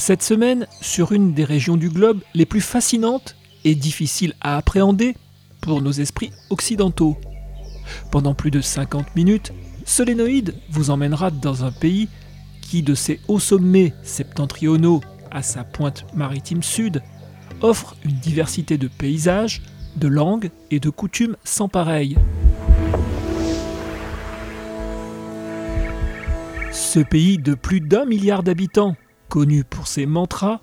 Cette semaine sur une des régions du globe les plus fascinantes et difficiles à appréhender pour nos esprits occidentaux. Pendant plus de 50 minutes, Solénoïde vous emmènera dans un pays qui, de ses hauts sommets septentrionaux à sa pointe maritime sud, offre une diversité de paysages, de langues et de coutumes sans pareil. Ce pays de plus d'un milliard d'habitants, connu pour ses mantras,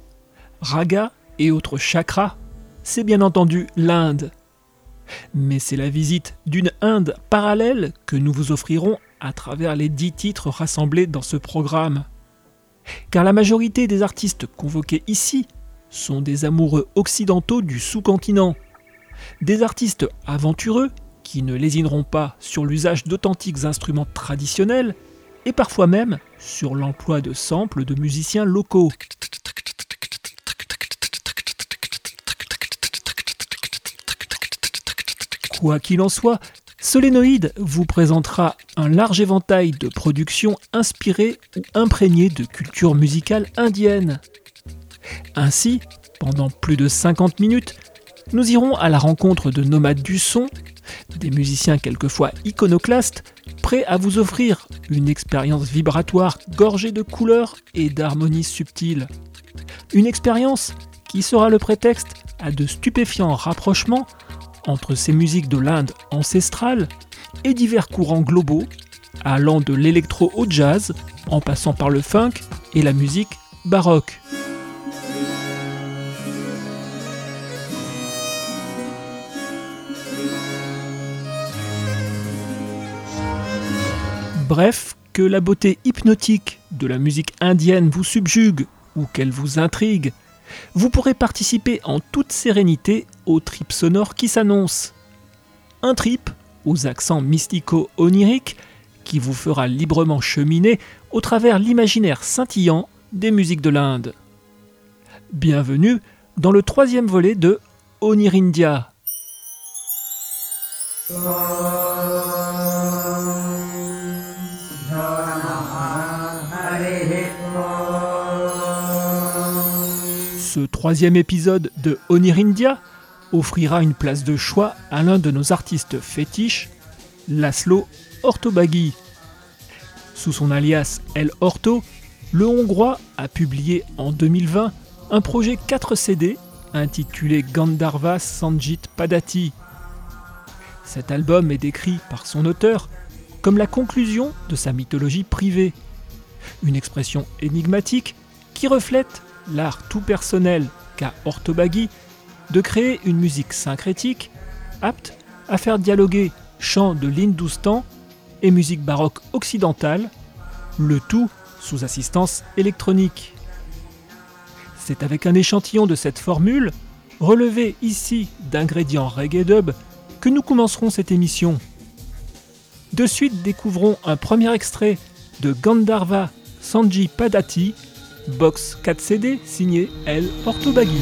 ragas et autres chakras, c'est bien entendu l'Inde. Mais c'est la visite d'une Inde parallèle que nous vous offrirons à travers les dix titres rassemblés dans ce programme. Car la majorité des artistes convoqués ici sont des amoureux occidentaux du sous-continent. Des artistes aventureux qui ne lésineront pas sur l'usage d'authentiques instruments traditionnels et parfois même sur l'emploi de samples de musiciens locaux. Quoi qu'il en soit, Solénoïde vous présentera un large éventail de productions inspirées ou imprégnées de culture musicale indienne. Ainsi, pendant plus de 50 minutes, nous irons à la rencontre de nomades du son, des musiciens quelquefois iconoclastes, prêts à vous offrir une expérience vibratoire gorgée de couleurs et d'harmonies subtiles. Une expérience qui sera le prétexte à de stupéfiants rapprochements entre ces musiques de l'Inde ancestrale et divers courants globaux, allant de l'électro au jazz, en passant par le funk et la musique baroque. Bref, que la beauté hypnotique de la musique indienne vous subjugue ou qu'elle vous intrigue, vous pourrez participer en toute sérénité au trip sonore qui s'annonce. Un trip aux accents mystico-oniriques qui vous fera librement cheminer au travers l'imaginaire scintillant des musiques de l'Inde. Bienvenue dans le troisième volet de Onirindia. Ce troisième épisode de Onirindia offrira une place de choix à l'un de nos artistes fétiches, Laszlo Ortobagi. Sous son alias El Orto, le Hongrois a publié en 2020 un projet 4 CD intitulé Gandharva Sanjit Padati. Cet album est décrit par son auteur comme la conclusion de sa mythologie privée, une expression énigmatique qui reflète l'art tout personnel qu'a Ortobagi de créer une musique syncrétique apte à faire dialoguer chant de l'Hindoustan et musique baroque occidentale, le tout sous assistance électronique. C'est avec un échantillon de cette formule, relevé ici d'ingrédients reggae dub, que nous commencerons cette émission. De suite, découvrons un premier extrait de Gandharva Sanji Padati, box 4 CD signé El Ortobagi.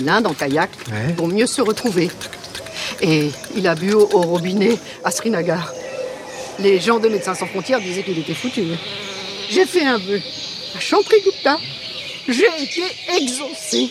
l'Inde en kayak pour mieux se retrouver. Et il a bu au, au robinet à Srinagar. Les gens de Médecins Sans Frontières disaient qu'il était foutu. J'ai fait un vœu. À Chantry-Gupta, j'ai été exaucé.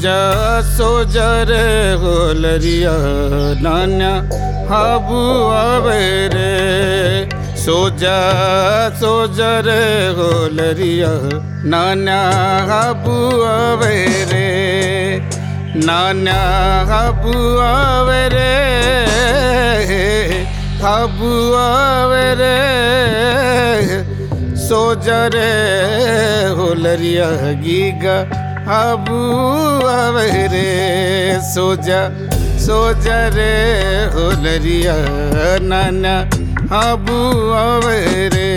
सोजा सोजा रे गोलरिया, नान्या, हाबू आवे रे। सोजा सोजा रे गोलरिया, नान्या, हाबू आवे रे। नान्या, हाबू आवे रे, हाबू आवे रे। सोजरे होलरिया गीगा अबू अवरे सोज सोज रे होलरिया नन अबू अवरे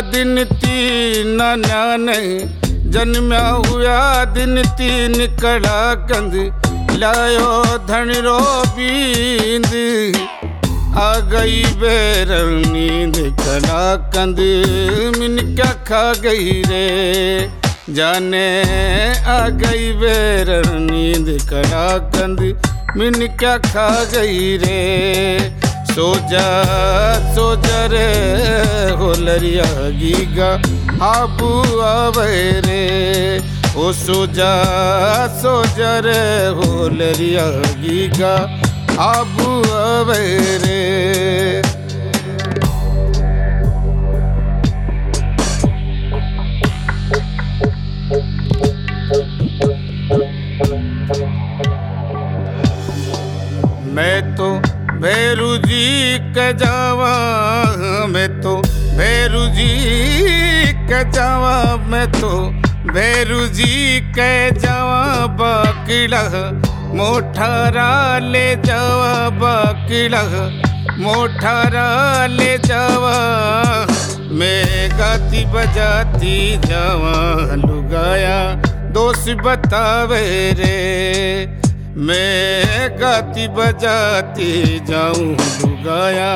दिन तीन नान्या ने जन्मा हुआ दिन तीन, कड़ा कंद लायो धनरो बींद। आ गई बेर नींद, कड़ा कंद मिन क्या खा गई रे। जाने आ गई बेर नींद, कड़ा कंद मिन क्या खा गई रे। सोजा सोजा रे होलरिया गीगा आबू आवे रे, ओ सोजा सोजा रे होलरिया गीगा आबू आवे रे भैरू जी के जावा मैं तो भैरू जी के जावा मैं तो भैरू जी के जावा बाकिला, मोठारा ले जावा बाकिला, मोठारा ले जावा मैं गाती बजाती जावा, लुगाया, दोस्त बतावे रे। मैं गाती बजाती जाऊँ लुगाया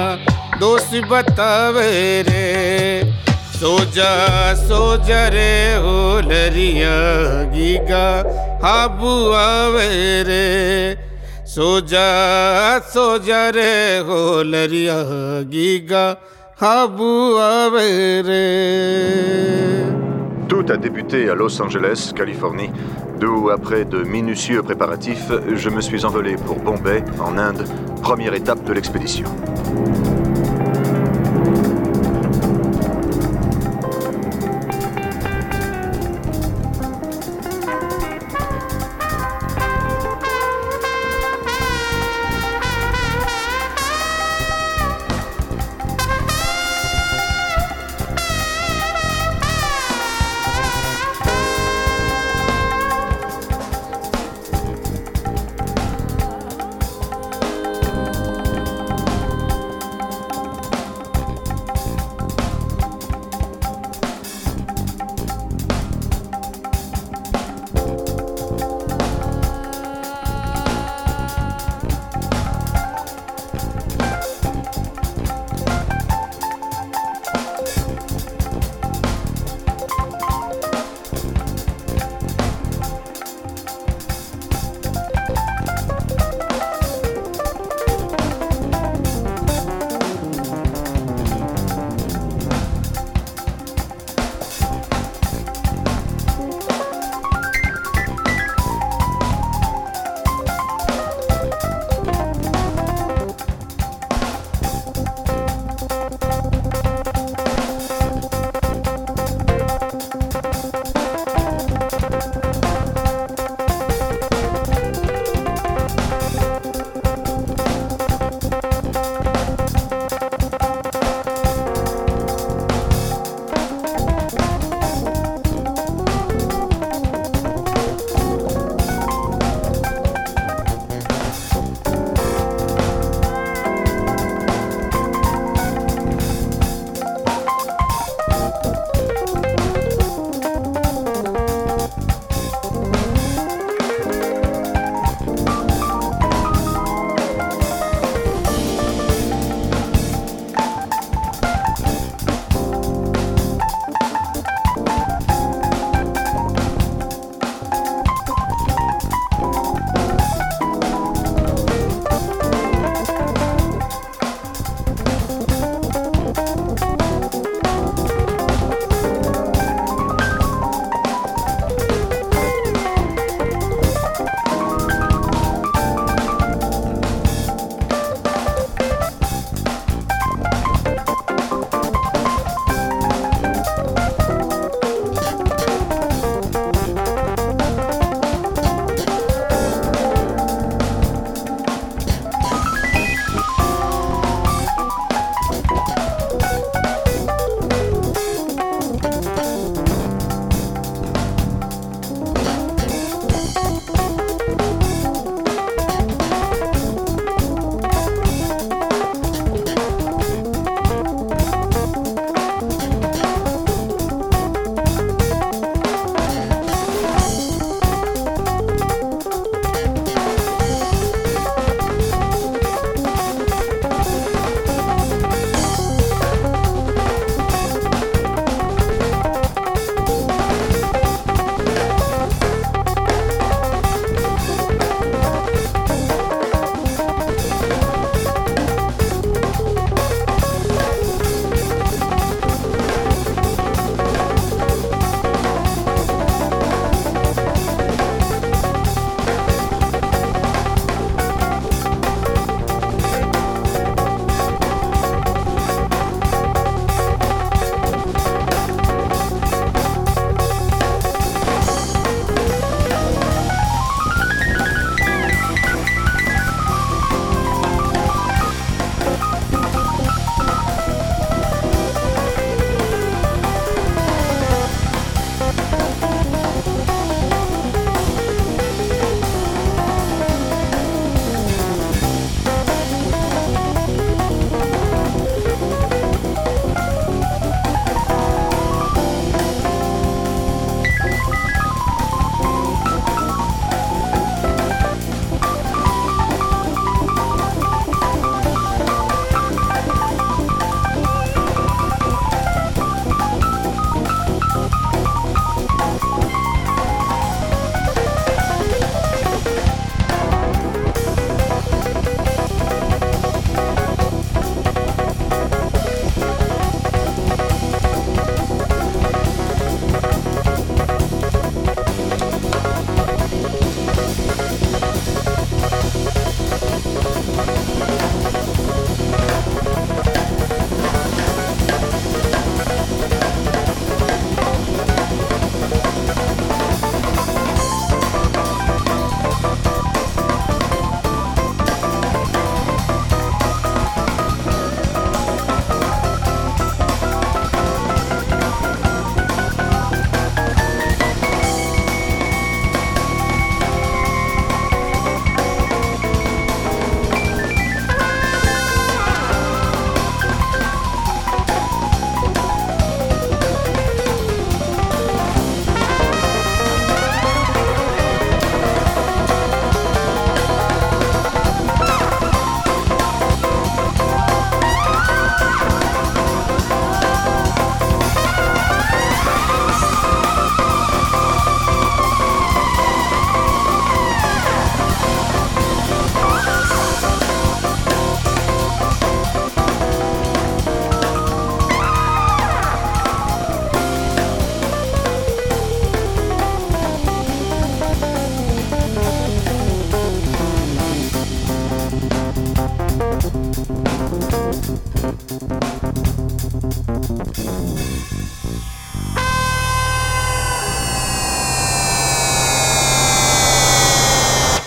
दोस्त बतावे रे। सोजा सोजा रे होलरिया गीगा, हाबू आवे रे। सोजा सोजा रे होलरिया गीगा, हाबू आवे रे। Tout a débuté à Los Angeles, Californie, d'où, après de minutieux préparatifs, je me suis envolé pour Bombay, en Inde, première étape de l'expédition.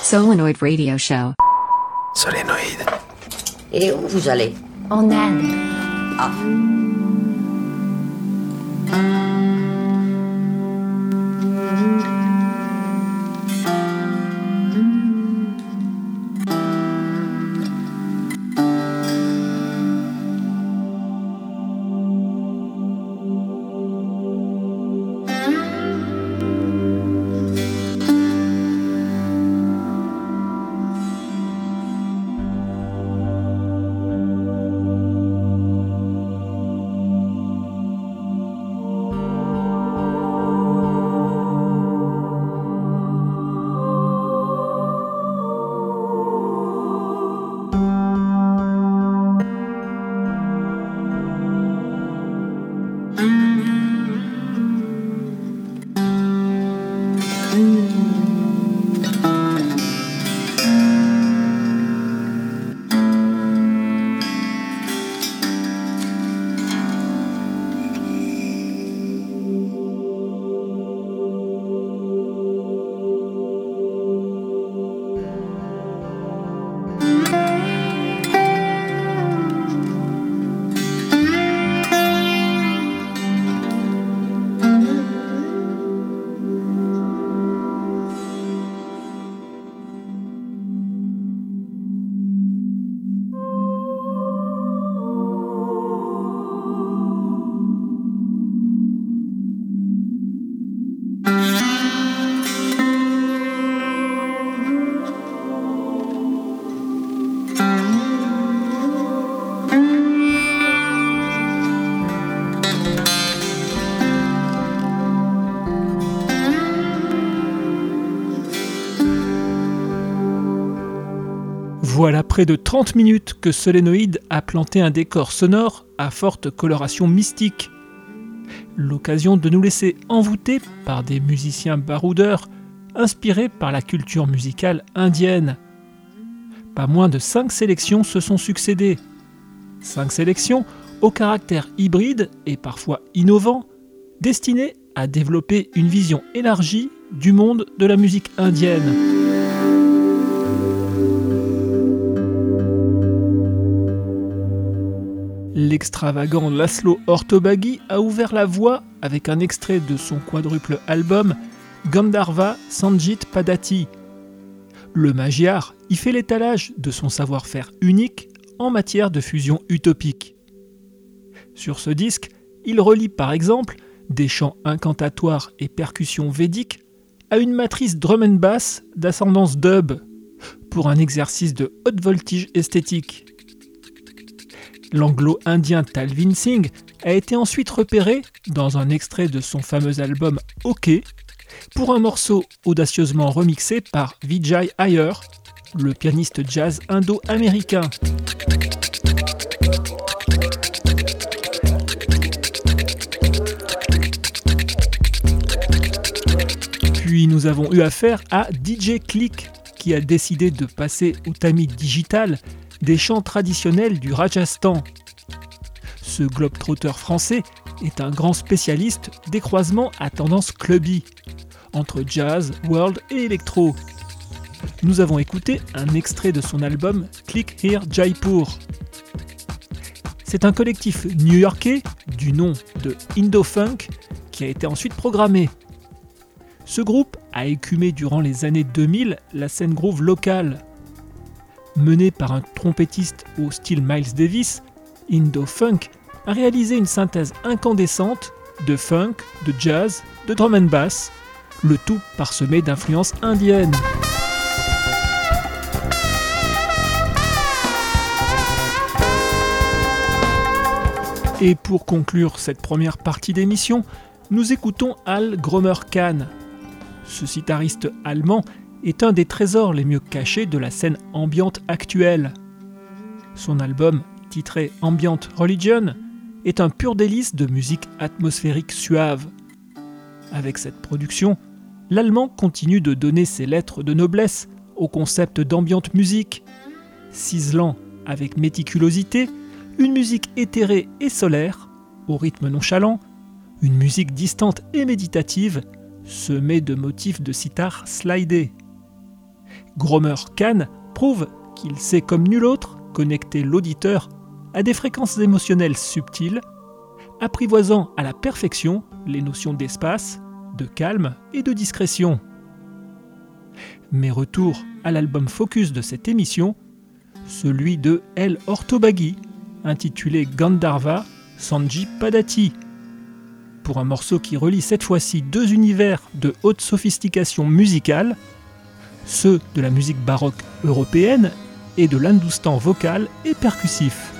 Solenoid Radio Show. Solénoïde. Et où vous allez? En Inde. Ah. Voilà près de 30 minutes que Solénoïde a planté un décor sonore à forte coloration mystique. L'occasion de nous laisser envoûter par des musiciens baroudeurs inspirés par la culture musicale indienne. Pas moins de 5 sélections se sont succédées. 5 sélections au caractère hybride et parfois innovant, destinées à développer une vision élargie du monde de la musique indienne. L'extravagant Laszlo Ortobagi a ouvert la voie avec un extrait de son quadruple album Gandharva Sanjit Padati. Le Magyar y fait l'étalage de son savoir-faire unique en matière de fusion utopique. Sur ce disque, il relie par exemple des chants incantatoires et percussions védiques à une matrice drum and bass d'ascendance dub pour un exercice de haute voltige esthétique. L'anglo-indien Talvin Singh a été ensuite repéré dans un extrait de son fameux album OK pour un morceau audacieusement remixé par Vijay Iyer, le pianiste jazz indo-américain. Puis nous avons eu affaire à DJ Click qui a décidé de passer au tamis digital des chants traditionnels du Rajasthan. Ce globe-trotteur français est un grand spécialiste des croisements à tendance clubby, entre jazz, world et électro. Nous avons écouté un extrait de son album Click Here Jaipur. C'est un collectif new-yorkais du nom de Indo-Funk qui a été ensuite programmé. Ce groupe a écumé durant les années 2000 la scène groove locale. Mené par un trompettiste au style Miles Davis, Indo-Funk a réalisé une synthèse incandescente de funk, de jazz, de drum and bass, le tout parsemé d'influences indiennes. Et pour conclure cette première partie d'émission, nous écoutons Al Gromer Khan. Ce sitariste allemand est un des trésors les mieux cachés de la scène ambiante actuelle. Son album, titré Ambient Religion, est un pur délice de musique atmosphérique suave. Avec cette production, l'Allemand continue de donner ses lettres de noblesse au concept d'ambiante musique, ciselant avec méticulosité une musique éthérée et solaire, au rythme nonchalant, une musique distante et méditative, semée de motifs de sitar slidés. Gromer Kahn prouve qu'il sait comme nul autre connecter l'auditeur à des fréquences émotionnelles subtiles, apprivoisant à la perfection les notions d'espace, de calme et de discrétion. Mais retour à l'album focus de cette émission, celui de El Ortobagi, intitulé Gandharva Sanji Padati, pour un morceau qui relie cette fois-ci deux univers de haute sophistication musicale, ceux de la musique baroque européenne et de l'hindoustan vocal et percussif.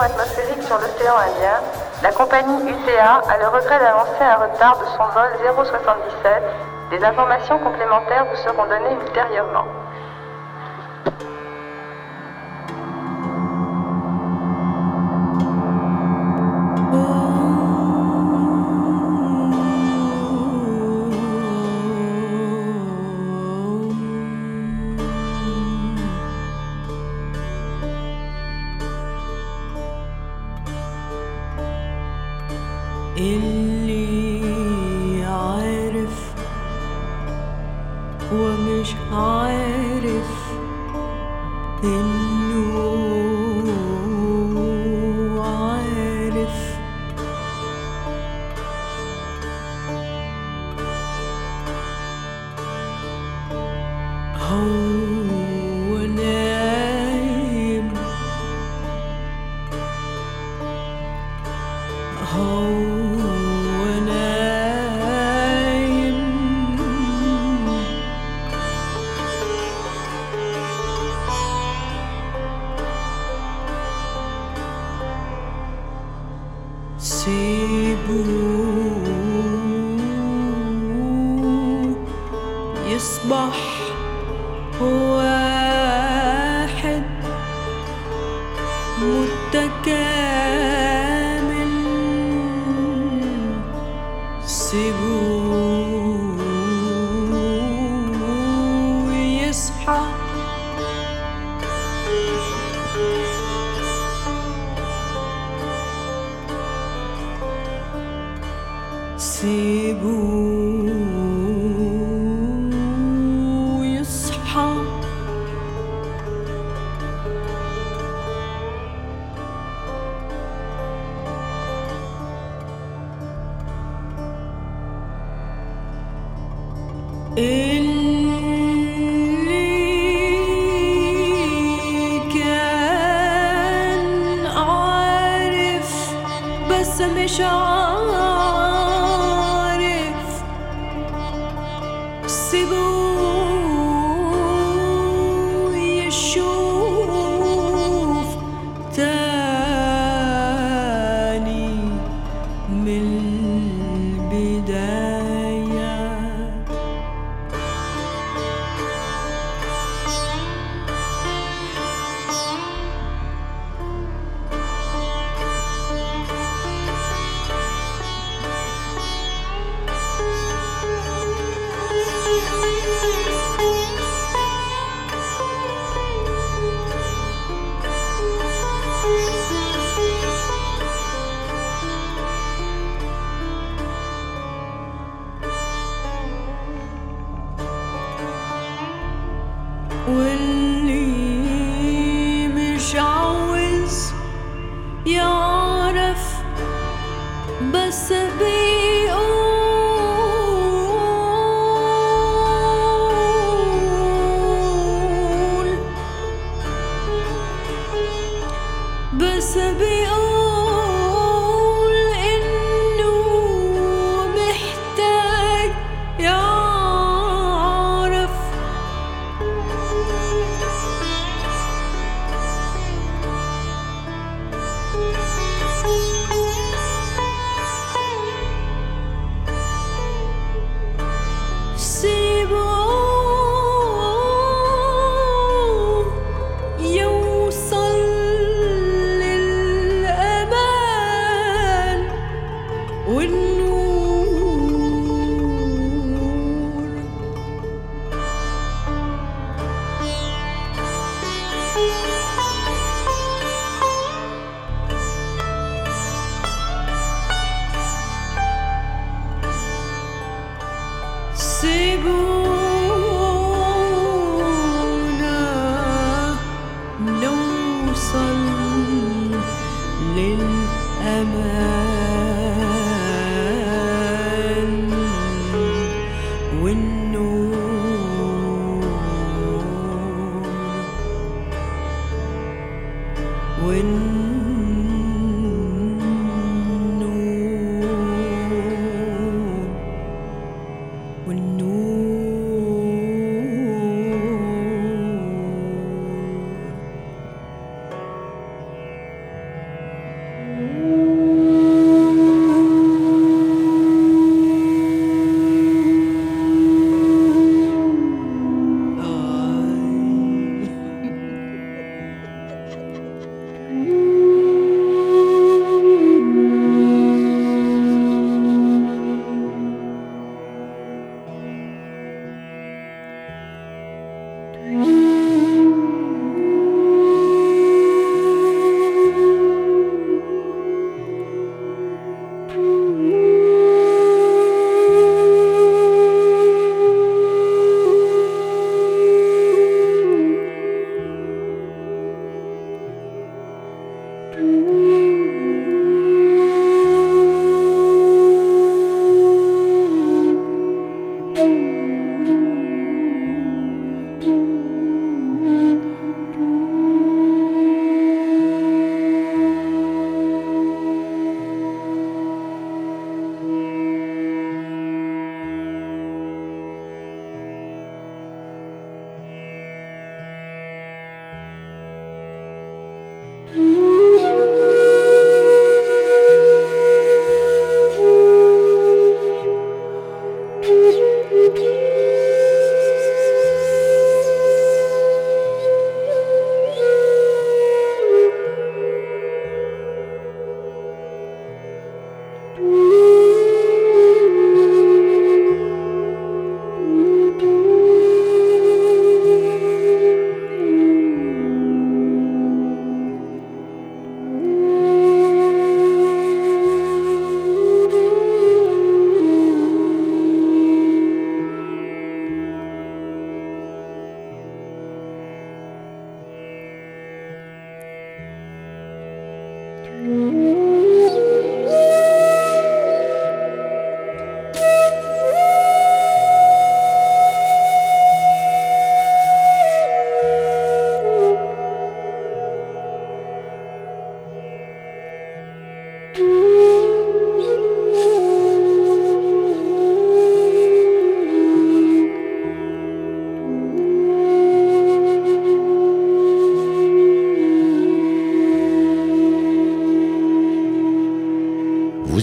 atmosphérique sur l'océan Indien, la compagnie UTA a le regret d'annoncer un retard de son vol 077. Des informations complémentaires vous seront données ultérieurement.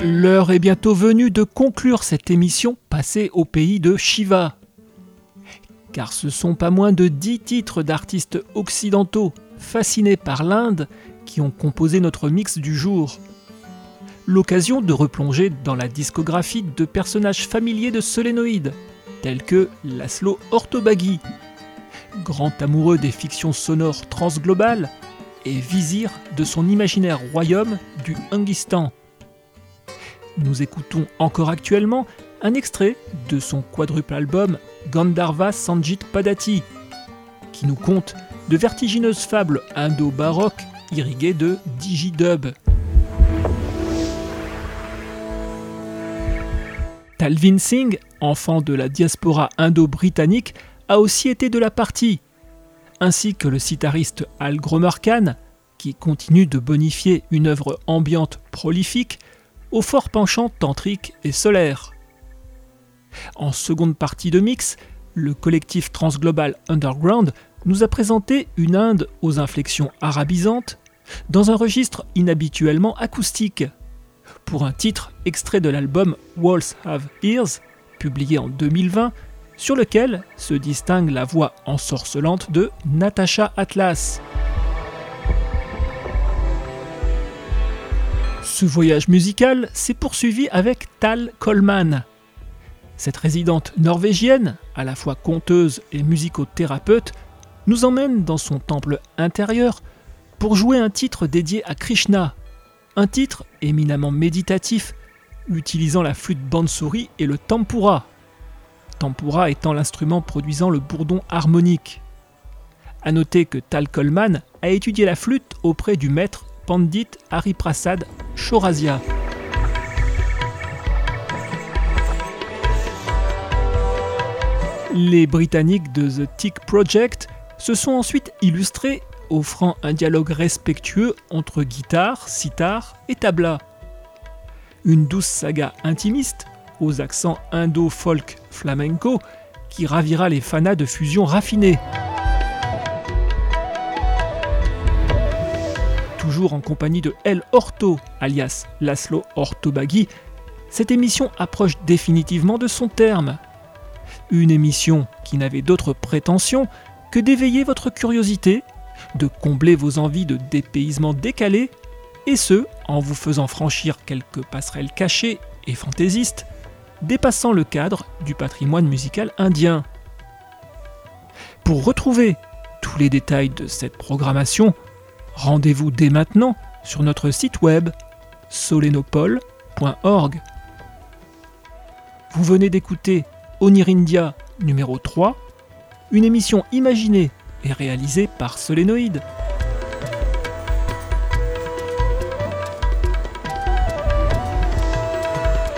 L'heure est bientôt venue de conclure cette émission passée au pays de Shiva. Car ce sont pas moins de 10 titres d'artistes occidentaux fascinés par l'Inde qui ont composé notre mix du jour. L'occasion de replonger dans la discographie de personnages familiers de Solénoïde, tels que Laszlo Ortobagi, grand amoureux des fictions sonores transglobales et vizir de son imaginaire royaume du Hungistan. Nous écoutons encore actuellement un extrait de son quadruple album Gandharva Sanjit Padati, qui nous conte de vertigineuses fables indo-baroques irriguées de digidub. Talvin Singh, enfant de la diaspora indo-britannique, a aussi été de la partie, ainsi que le sitariste Al Gromer Khan, qui continue de bonifier une œuvre ambiante prolifique au fort penchant tantrique et solaire. En seconde partie de mix, le collectif transglobal Underground nous a présenté une Inde aux inflexions arabisantes dans un registre inhabituellement acoustique. Pour un titre extrait de l'album Walls Have Ears, publié en 2020, sur lequel se distingue la voix ensorcelante de Natasha Atlas. Ce voyage musical s'est poursuivi avec Tal Coleman. Cette résidente norvégienne, à la fois conteuse et musicothérapeute, nous emmène dans son temple intérieur pour jouer un titre dédié à Krishna, un titre éminemment méditatif utilisant la flûte bansuri et le tempura. Tempura étant l'instrument produisant le bourdon harmonique. A noter que Tal Coleman a étudié la flûte auprès du maître Pandit Hariprasad Chaurasia. Les Britanniques de The Tick Project se sont ensuite illustrés, offrant un dialogue respectueux entre guitare, sitar et tabla. Une douce saga intimiste, aux accents indo-folk flamenco, qui ravira les fanas de fusion raffinée. En compagnie de El Orto, alias Laszlo Ortobagi, cette émission approche définitivement de son terme. Une émission qui n'avait d'autre prétention que d'éveiller votre curiosité, de combler vos envies de dépaysement décalé, et ce, en vous faisant franchir quelques passerelles cachées et fantaisistes, dépassant le cadre du patrimoine musical indien. Pour retrouver tous les détails de cette programmation, rendez-vous dès maintenant sur notre site web solenopole.org. Vous venez d'écouter Onirindia numéro 3, une émission imaginée et réalisée par Solénoïde.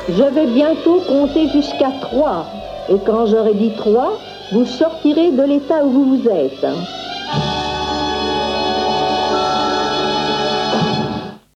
Je vais bientôt compter jusqu'à 3. Et quand j'aurai dit 3, vous sortirez de l'état où vous vous êtes.